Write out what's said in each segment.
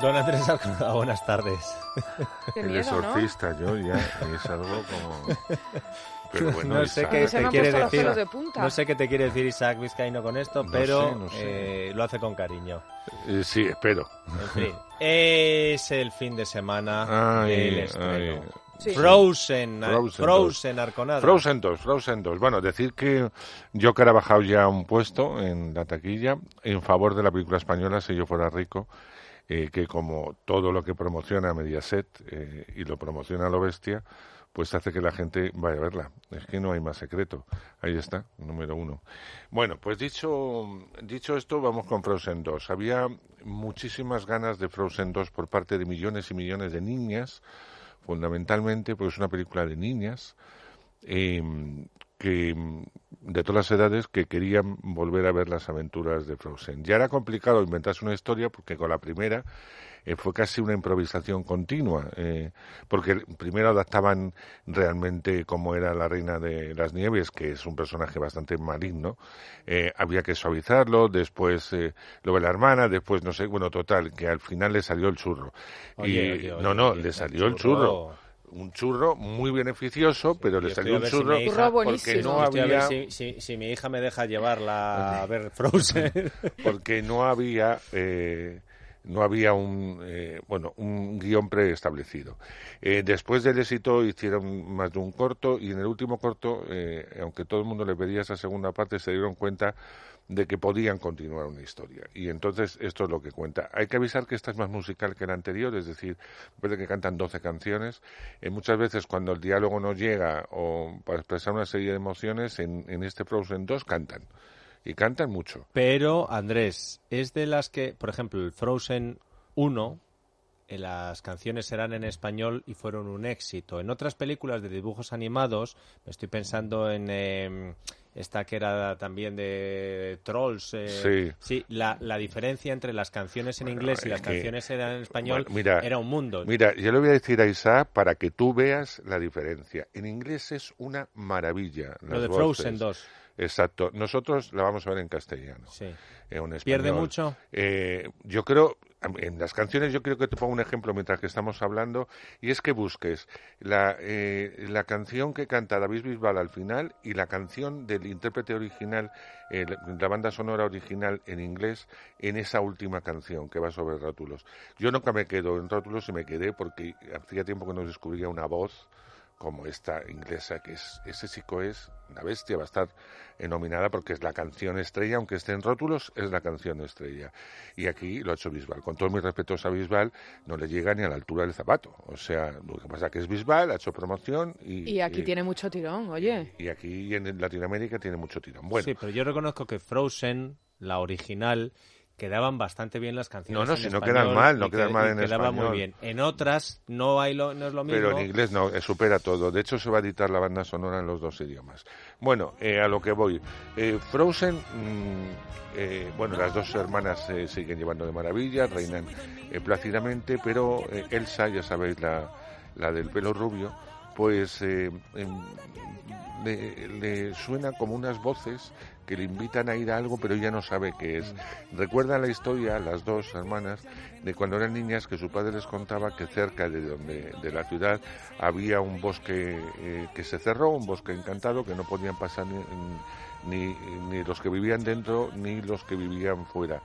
Don Andrés Alcalá, buenas tardes. Qué el miedo, ¿no? exorcista, yo ya es algo como... Pero bueno, no sé Isaac, qué te quiere decir. de. No sé qué te quiere decir Isaac Vizcaíno con esto, No pero sé, no sé. eh, lo hace con cariño. eh, sí, espero. En fin, es el fin de semana Ay, del estreno. ay. Sí. Frozen, Frozen Frozen, Arconada. Frozen 2, Frozen 2. Bueno, decir que yo que he bajado ya un puesto en la taquilla en favor de la película española Si yo fuera rico, eh, que como todo lo que promociona Mediaset eh, y lo promociona lo bestia, pues hace que la gente vaya a verla. Es que no hay más secreto. Ahí está, número uno. Bueno, pues dicho, dicho esto, vamos con Frozen 2. Había muchísimas ganas de Frozen 2 por parte de millones y millones de niñas, fundamentalmente porque es una película de niñas eh, que de todas las edades que querían volver a ver las aventuras de Frozen. Ya era complicado inventarse una historia porque con la primera eh, fue casi una improvisación continua, eh, porque primero adaptaban realmente cómo era la reina de las nieves, que es un personaje bastante maligno, eh, había que suavizarlo, después eh, lo de la hermana, después no sé, bueno, total, que al final le salió el churro. Oye, y oye, oye, no, no, le salió el churro un churro muy beneficioso, pero le salió un si churro hija- Churro porque no Estoy a ver había si, si- si mi hija me deja llevarla a ver Frozen. porque no había eh, no había un eh, bueno un guion preestablecido. Eh, después del éxito hicieron más de un corto y en el último corto, eh, aunque todo el mundo le pedía esa segunda parte, se dieron cuenta de que podían continuar una historia. Y entonces esto es lo que cuenta. Hay que avisar que esta es más musical que la anterior, es decir, de que cantan 12 canciones, eh, muchas veces cuando el diálogo no llega o para expresar una serie de emociones, en, en este Frozen 2 cantan. Y cantan mucho. Pero, Andrés, es de las que, por ejemplo, el Frozen 1, eh, las canciones eran en español y fueron un éxito. En otras películas de dibujos animados, me estoy pensando en eh, esta que era también de Trolls. eh, Sí. la, la diferencia entre las canciones en Bueno, inglés y las que- canciones eran en español Bueno, mira, era un mundo. Mira, yo le voy a decir a Isaac para que tú veas la diferencia. En inglés es una maravilla. Lo de voces. Frozen 2. Exacto. Nosotros la vamos a ver en castellano. Sí. en un ¿Pierde español. mucho? Eh, yo creo, en las canciones yo creo que te pongo un ejemplo mientras que estamos hablando, y es que busques la, eh, la canción que canta David Bisbal al final y la canción del intérprete original, eh, la, la banda sonora original en inglés, en esa última canción que va sobre rótulos. Yo nunca me quedo en rótulos y me quedé porque hacía tiempo que no descubría una voz como esta inglesa, que es, ese chico es una bestia, va a estar nominada porque es la canción estrella, aunque esté en rótulos, es la canción estrella. Y aquí lo ha hecho Bisbal. Con todos mis respetos a Bisbal, no le llega ni a la altura del zapato. O sea, lo que pasa que es Bisbal, ha hecho promoción y... Y aquí tiene mucho tirón, oye. Y aquí en Latinoamérica tiene mucho tirón. Bueno, Sí, pero yo reconozco que Frozen, la original, quedaban bastante bien las canciones. No, no, en si no quedan mal, no quedan que- mal en quedaba español. muy bien. En otras no hay lo, no es lo mismo. Pero en inglés no, eh, supera todo. De hecho, se va a editar la banda sonora en los dos idiomas. Bueno, eh, a lo que voy. Eh, Frozen, mm, eh, bueno, las dos hermanas se siguen llevando de maravilla, reinan eh, plácidamente, pero eh, Elsa, ya sabéis, la, la del pelo rubio, pues eh, em, le, le suena como unas voces que le invitan a ir a algo, pero ella no sabe qué es. Recuerda la historia, las dos hermanas, de cuando eran niñas que su padre les contaba que cerca de donde de la ciudad había un bosque eh, que se cerró, un bosque encantado que no podían pasar ni, ni, ni los que vivían dentro ni los que vivían fuera.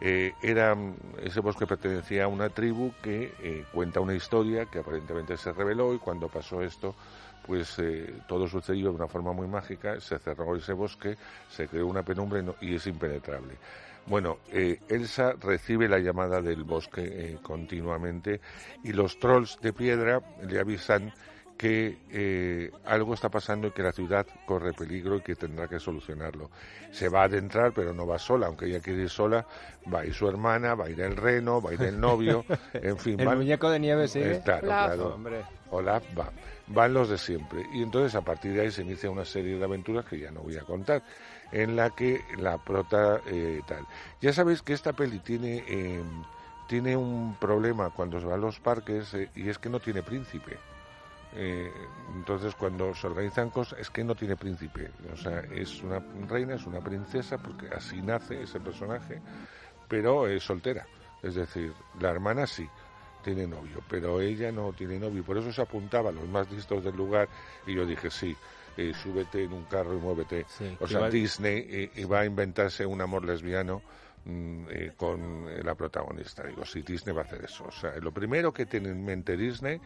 Eh, era ese bosque pertenecía a una tribu que eh, cuenta una historia que aparentemente se reveló y cuando pasó esto pues eh, todo sucedió de una forma muy mágica, se cerró ese bosque, se creó una penumbra y, es impenetrable. Bueno, eh, Elsa recibe la llamada del bosque eh, continuamente y los trolls de piedra le avisan que eh, algo está pasando y que la ciudad corre peligro y que tendrá que solucionarlo. Se va a adentrar, pero no va sola, aunque ella quiere ir sola, va a ir su hermana, va a ir el reno, va a ir el novio, en fin. El van- muñeco de nieve sigue. Eh, claro, Olaf. claro. Hombre. Olaf va. Van los de siempre. Y entonces a partir de ahí se inicia una serie de aventuras que ya no voy a contar, en la que la prota eh, tal. Ya sabéis que esta peli tiene, eh, tiene un problema cuando se va a los parques eh, y es que no tiene príncipe. Eh, entonces cuando se organizan cosas es que no tiene príncipe. O sea, es una reina, es una princesa, porque así nace ese personaje, pero es soltera. Es decir, la hermana sí tiene novio, pero ella no tiene novio. Por eso se apuntaba a los más listos del lugar y yo dije, sí, eh, súbete en un carro y muévete. Sí, o sea, va- Disney eh, va a inventarse un amor lesbiano mm, eh, con la protagonista. Digo, sí, Disney va a hacer eso. O sea, lo primero que tiene en mente Disney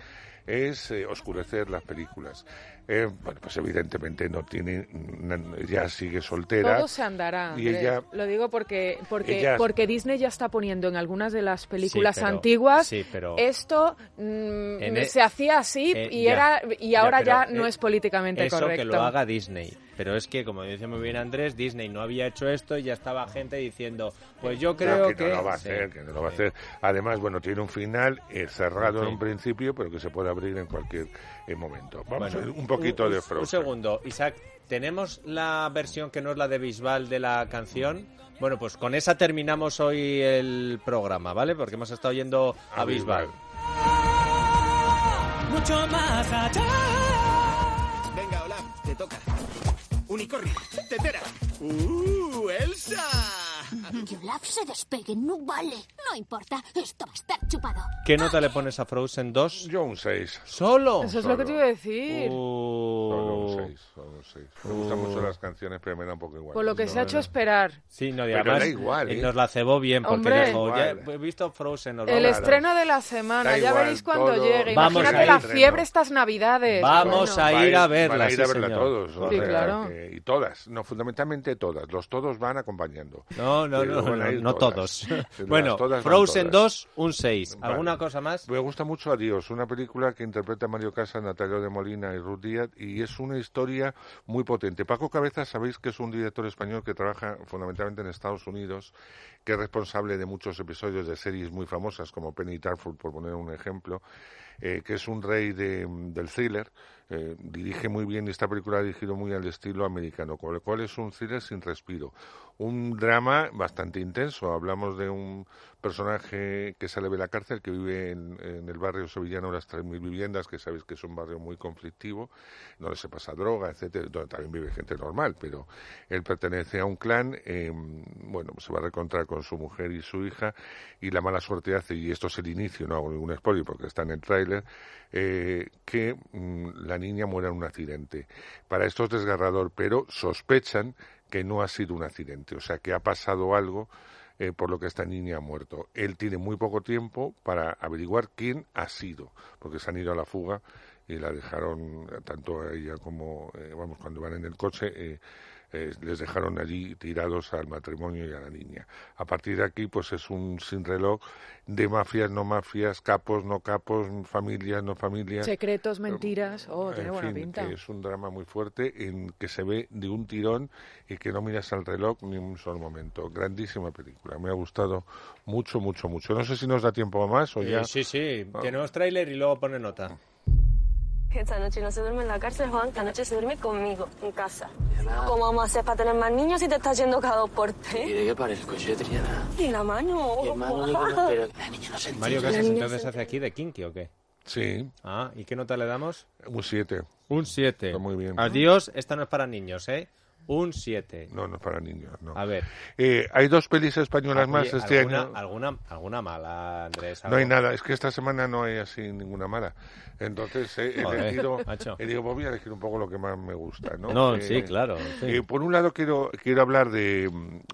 es eh, oscurecer las películas. Eh, bueno, pues evidentemente no tiene, ya sigue soltera. Todo se andará. Y ella- Lo digo porque porque Ella- porque Disney ya está poniendo en algunas de las películas pero- antiguas sí, pero- esto mm, e- se hacía así Eh, y ya. era y Ya, ahora pero, ya eh, no es políticamente Eso correcto. que lo haga Disney. Pero es que, como dice muy bien Andrés, Disney no había hecho esto y ya estaba gente diciendo, pues yo creo que, que... no lo va a Sí, hacer, que no lo va a hacer. Además, bueno, tiene un final eh, cerrado Sí. en un principio, pero que se puede abrir en cualquier eh, momento. Vamos Bueno, a ver un poquito un- de un- Frozen. Un segundo, Isaac, ¿tenemos la versión que no es la de Bisbal de la canción? Bueno, pues con esa terminamos hoy el programa, ¿vale? Porque hemos estado yendo a, A Bisbal. Bisbal. mucho más allá. Venga, Olaf, te toca. Unicornio, tetera. ¡Uh, Elsa! Que Olaf se despegue, no vale. No importa, esto va a estar chupado. ¿Qué nota le pones a Frozen 2? Yo un 6. ¿Solo? Eso es lo que te iba a decir. Solo Uh, un 6. Solo un 6. Me gustan mucho las canciones, pero me da un poco igual. Por lo que No, se ha hecho esperar. Sí, no, y Pero además da igual, eh, ¿eh? nos la cebó bien porque Hombre. dijo, ya he visto Frozen, El estreno de la semana, Da ya igual, veréis cuando todo. llegue. Vamos Imagínate a la fiebre estas navidades. Vamos Bueno. a ir a van verla, a ir a sí, verla señor. todos. Sí, claro. que- y todas, no, fundamentalmente todas. Los todos van acompañando. No, no, no, no, no todas. todos. Bueno, Frozen todas. 2, un 6. ¿Alguna Vale. cosa más? Me gusta mucho Adiós, una película que interpreta Mario Casas, Natalia de Molina y Ruth Díaz, y es una historia muy potente. Paco Cabezas, sabéis que es un director español que trabaja fundamentalmente en Estados Unidos, que es responsable de muchos episodios de series muy famosas, como Penny Tarford, por poner un ejemplo, eh, que es un rey de- del thriller. eh, dirige muy bien y esta película ha dirigido muy al estilo americano, con lo cual es un thriller sin respiro. Un drama bastante intenso. Hablamos de un personaje que sale de la cárcel, que vive en, en el barrio sevillano Las 3.000 Viviendas, que sabéis que es un barrio muy conflictivo, donde se pasa droga, etcétera, donde también vive gente normal, pero él pertenece a un clan, eh, bueno, se va a reencontrar con su mujer y su hija, y la mala suerte hace, y esto es el inicio, no hago ningún spoiler porque está en el eh, que mm, la niña muera en un accidente. Para esto es desgarrador, pero sospechan que no ha sido un accidente, o sea, que ha pasado algo eh, por lo que esta niña ha muerto. Él tiene muy poco tiempo para averiguar quién ha sido, porque se han ido a la fuga y la dejaron, tanto a ella como, eh, vamos, cuando van en el coche, eh, les dejaron allí tirados al matrimonio y a la niña. A partir de aquí, pues es un sin reloj de mafias, no mafias, capos, no capos, familias, no familias. Secretos, mentiras. Oh, En tiene buena fin, pinta. que es un drama muy fuerte en que se ve de un tirón y que no miras al reloj ni un solo momento. Grandísima película. Me ha gustado mucho, mucho, mucho. No sé si nos da tiempo a más o Eh, ya. sí, sí, tenemos tráiler y luego pone nota. Esta noche no se duerme en la cárcel, Juan. Esta noche se duerme conmigo, en casa. ¿Cómo vamos a hacer para tener más niños si te estás yendo cada dos por ¿Y tres? de qué parezco yo, Triana? Y la mano. Hermano digo, no, pero la niña no se Mario. Casas, entonces se- hace aquí de Kinky o qué? Sí, Ah, ¿y qué nota le damos? un 7. Un 7. Está muy bien. Adiós, esta no es para niños, ¿eh? Un 7. No, no para niños, no. A ver. Eh, hay dos pelis españolas Oye, más este alguna, año. Alguna, alguna mala, Andrés. No hay algo? nada, es que esta semana no hay así ninguna mala. Entonces eh, he Joder, elegido, he digo, pues voy a elegir un poco lo que más me gusta, ¿no? No, Eh, sí, claro. sí. Eh, por un lado quiero, quiero hablar de,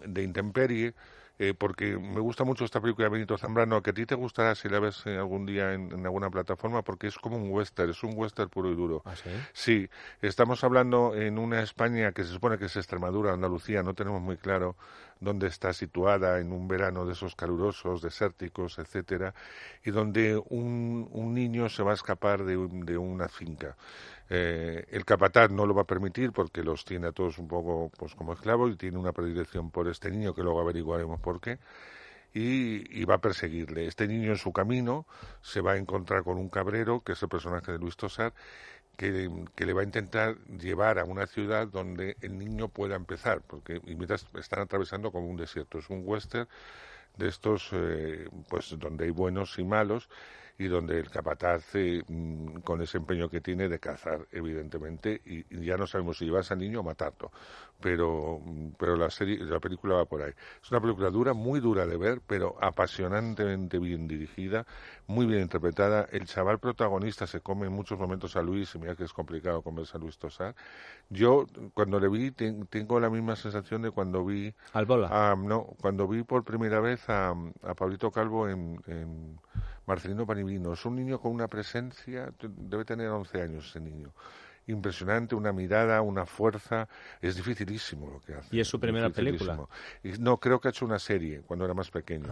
de Intemperie, eh, porque me gusta mucho esta película de Benito Zambrano, que a ti te gustará si la ves eh, algún día en, en alguna plataforma, porque es como un western, es un western puro y duro. ¿Ah, sí? Sí, estamos hablando en una España que se supone que es Extremadura, Andalucía, no tenemos muy claro donde está situada en un verano de esos calurosos, desérticos, etcétera, y donde un, un niño se va a escapar de, de una finca. Eh, el capataz no lo va a permitir porque los tiene a todos un poco pues como esclavos y tiene una predilección por este niño que luego averiguaremos por qué y, va a perseguirle. Este niño en su camino se va a encontrar con un cabrero, que es el personaje de Luis Tosar, que, que le va a intentar llevar a una ciudad donde el niño pueda empezar, porque y mientras están atravesando como un desierto. Es un western de estos, eh, pues donde hay buenos y malos y donde el capataz, eh, mm, con ese empeño que tiene de cazar, evidentemente, y, y ya no sabemos si llevarse al niño o matarlo. Pero, mm, pero la serie, la película va por ahí. Es una película dura, muy dura de ver, pero apasionantemente bien dirigida, muy bien interpretada. El chaval protagonista se come en muchos momentos a Luis, y mira que es complicado comerse a Luis Tosar. Yo, cuando le vi, ten- tengo la misma sensación de cuando vi Al bola. No, cuando vi por primera vez a, a Pablito Calvo en, en Marcelino Panivino. Es un niño con una presencia, debe tener 11 años ese niño. Impresionante, una mirada, una fuerza. Es dificilísimo lo que hace. ¿Y es su primera dificilísimo. Y no, creo que ha hecho una serie cuando era más pequeño.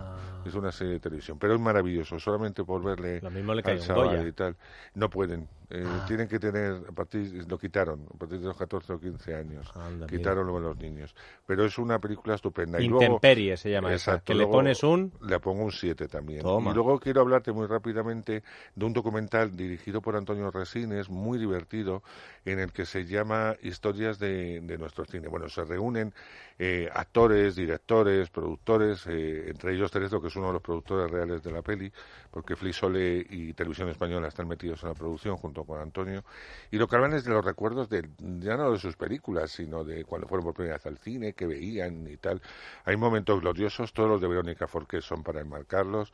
Es una serie de televisión. Pero es maravilloso, solamente por verle Lo mismo le al chaval y tal. No pueden. Eh, Ah. Tienen que tener, a partir, lo quitaron, a partir de los 14 o 15 años. Anda, quitaron luego los niños. Pero es una película estupenda. Y luego- Intemperie se llama esa, Exacto, que le pones un... Le pongo un 7 también. Toma. Y luego quiero hablarte muy rápidamente de un documental dirigido por Antonio Resines, muy divertido, en el que se llama Historias de, de nuestro cine. Bueno, se reúnen eh, actores, directores, productores, eh, entre ellos Terezo, que es uno de los productores reales de la peli, porque Flisole y Televisión Española están metidos en la producción junto con Antonio. Y lo que hablan es de los recuerdos de, ya no de sus películas, sino de cuando fueron por primera vez al cine, que veían y tal. Hay momentos gloriosos, todos los de Verónica Forqué son para enmarcarlos.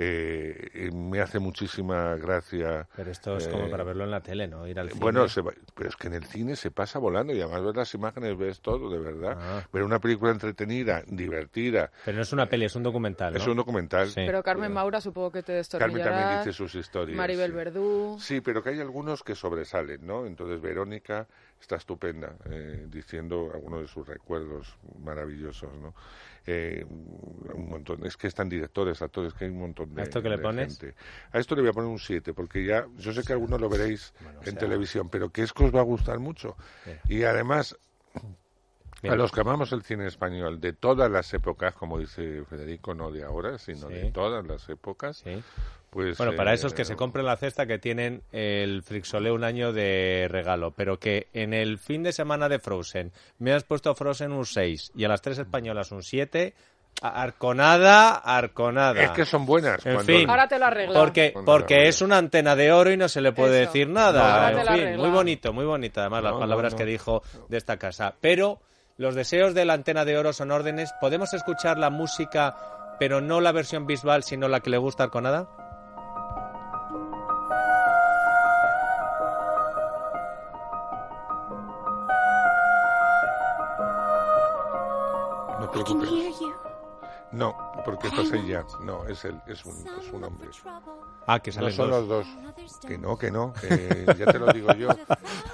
Eh, me hace muchísima gracia. Pero esto es como eh, para verlo en la tele, ¿no? Ir al cine. Bueno, se va- pero es que en el cine se pasa volando y además ves las imágenes, ves todo, de verdad. Ah. Pero una película entretenida, divertida. Pero no es una peli, es un documental, ¿no? Es un documental. Sí. Pero Carmen Maura supongo que te Carmen destornillará. también dice sus historias. Maribel sí. Verdú. Sí, pero que hay algunos que sobresalen, ¿no? Entonces Verónica está estupenda eh, diciendo algunos de sus recuerdos maravillosos, ¿no? Eh, un montón, es que están directores, actores, que hay un montón de, ¿A esto qué le pones? gente. A esto le voy a poner un 7, porque ya, yo sé que algunos lo veréis Bueno, en sea- televisión, pero que es que os va a gustar mucho. Y además, Mira. a los que amamos el cine español de todas las épocas, como dice Federico, no de ahora, sino Sí. de todas las épocas, Sí. pues... Bueno, para eh, esos que se compren la cesta que tienen el Frixolé un año de regalo, pero que en el fin de semana de Frozen me has puesto a Frozen un 6 y a las tres españolas un 7, a- arconada, arconada. Es que son buenas. En cuando- fin. Ahora te lo arreglo. Porque, porque es una antena de oro y no se le puede Eso. decir No, nada. ahora te en fin, muy bonito, muy bonita además No, las no, palabras no. que dijo de esta casa. Pero los deseos de la antena de oro son órdenes. ¿Podemos escuchar la música, pero no la versión visual, sino la que le gusta Arconada? Porque esta es ella. No, es él, es un, es un hombre. Ah, que No salen son dos. los dos. Que no, que no. que ya te lo digo yo.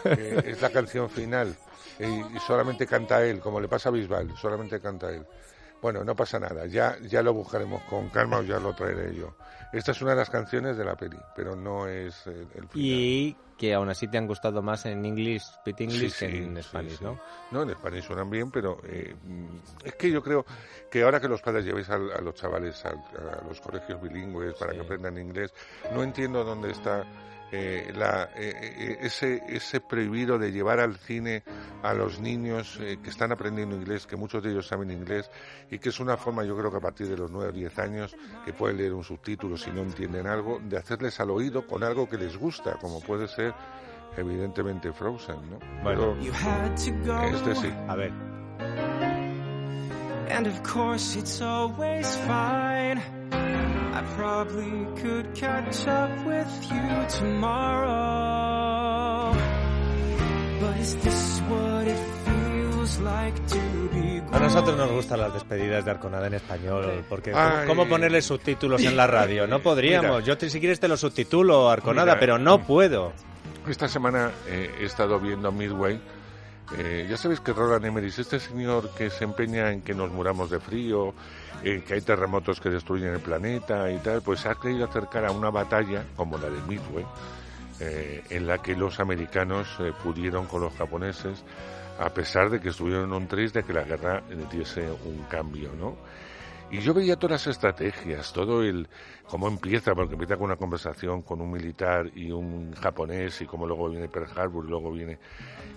es la canción final. Y, y solamente canta él, como le pasa a Bisbal. Solamente canta él. Bueno, no pasa nada. Ya, ya lo buscaremos con calma o ya lo traeré yo. Esta es una de las canciones de la peli, pero no es eh, el final. Y que aún así te han gustado más en English, Speak English, Sí, que sí, en Spanish, sí. ¿no? No, en español suenan bien, pero eh, mm, es que yo creo que ahora que los padres llevéis a, los chavales al- a, los colegios bilingües para que aprendan inglés, no entiendo dónde está eh, la, eh, eh, ese, ese prohibido de llevar al cine a los niños eh, que están aprendiendo inglés, que muchos de ellos saben inglés, y que es una forma, yo creo que a partir de los 9 o 10 años, que pueden leer un subtítulo si no entienden algo, de hacerles al oído con algo que les gusta, como puede ser evidentemente Frozen, ¿no? Bueno. Pero este sí. A ver, And of course, it's always fine. I probably could catch up with you tomorrow. But is this what it feels like to be a nosotros nos gustan las despedidas de Arconada en español, porque Ay. ¿cómo ponerle subtítulos en la radio? No podríamos. Mira. Yo te- si quieres te lo subtitulo, Arconada, Mira. pero no puedo. Esta semana eh, he estado viendo Midway Eh, ya sabéis que Roland Emmerich, este señor que se empeña en que nos muramos de frío, eh, que hay terremotos que destruyen el planeta y tal, pues ha querido acercar a una batalla como la de Midway, eh, en la que los americanos eh, pudieron con los japoneses, a pesar de que estuvieron en un tris de que la guerra eh, diese un cambio, ¿no? Y yo veía todas las estrategias, todo el cómo empieza, porque empieza con una conversación con un militar y un japonés y cómo luego viene Pearl Harbor luego viene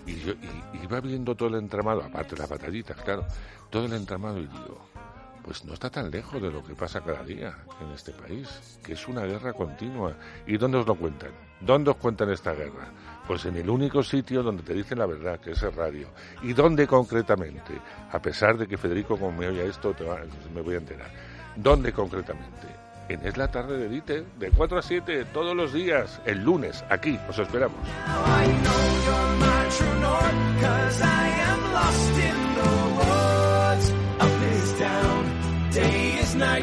y yo y, iba viendo todo el entramado, aparte de las batallitas, claro, todo el entramado y digo, pues no está tan lejos de lo que pasa cada día en este país, que es una guerra continua. ¿Y dónde os lo cuentan? ¿Dónde os cuentan esta guerra? Pues en el único sitio donde te dicen la verdad, que es el radio. ¿Y dónde concretamente? A pesar de que Federico, como me oye esto, te va- me voy a enterar. ¿Dónde concretamente? En Es la tarde de Dite, de 4 a 7, todos los días, el lunes, aquí, os esperamos. I